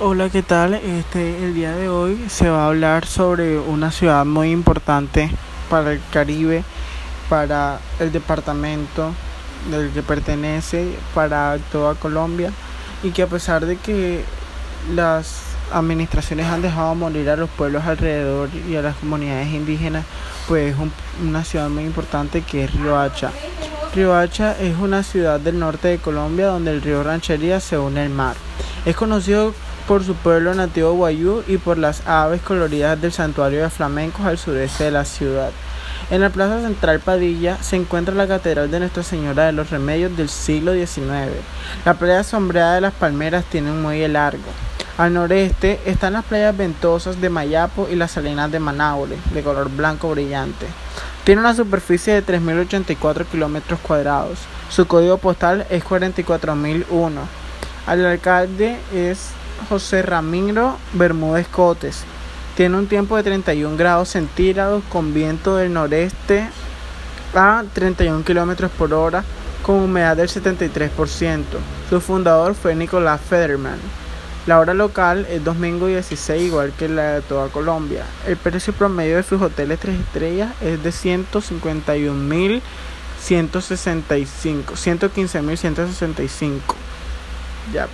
Hola, ¿qué tal? Este, el día de hoy se va a hablar sobre una ciudad muy importante para el Caribe, para el departamento del que pertenece, para toda Colombia y que a pesar de que las administraciones han dejado morir a los pueblos alrededor y a las comunidades indígenas, pues es una ciudad muy importante que es Riohacha. Riohacha es una ciudad del norte de Colombia donde el río Ranchería se une al mar. Es conocido por su pueblo nativo guayú y por las aves coloridas del santuario de flamencos al sureste de la ciudad. En la plaza central Padilla se encuentra la catedral de Nuestra Señora de los Remedios del siglo XIX. La playa sombreada de las palmeras tiene un muelle largo. Al noreste están las playas ventosas de Mayapo y las salinas de Manaure, de color blanco brillante. Tiene una superficie de 3.084 kilómetros cuadrados. Su código postal es 44001. El alcalde es José Ramiro Bermúdez Cotes. Tiene un tiempo de 31 grados centígrados con viento del noreste a 31 kilómetros por hora con humedad del 73%. Su fundador fue Nicolás Federman. La hora local es domingo 16 igual que la de toda Colombia. El precio promedio de sus hoteles 3 estrellas es de 151.165, 115.165. Ya.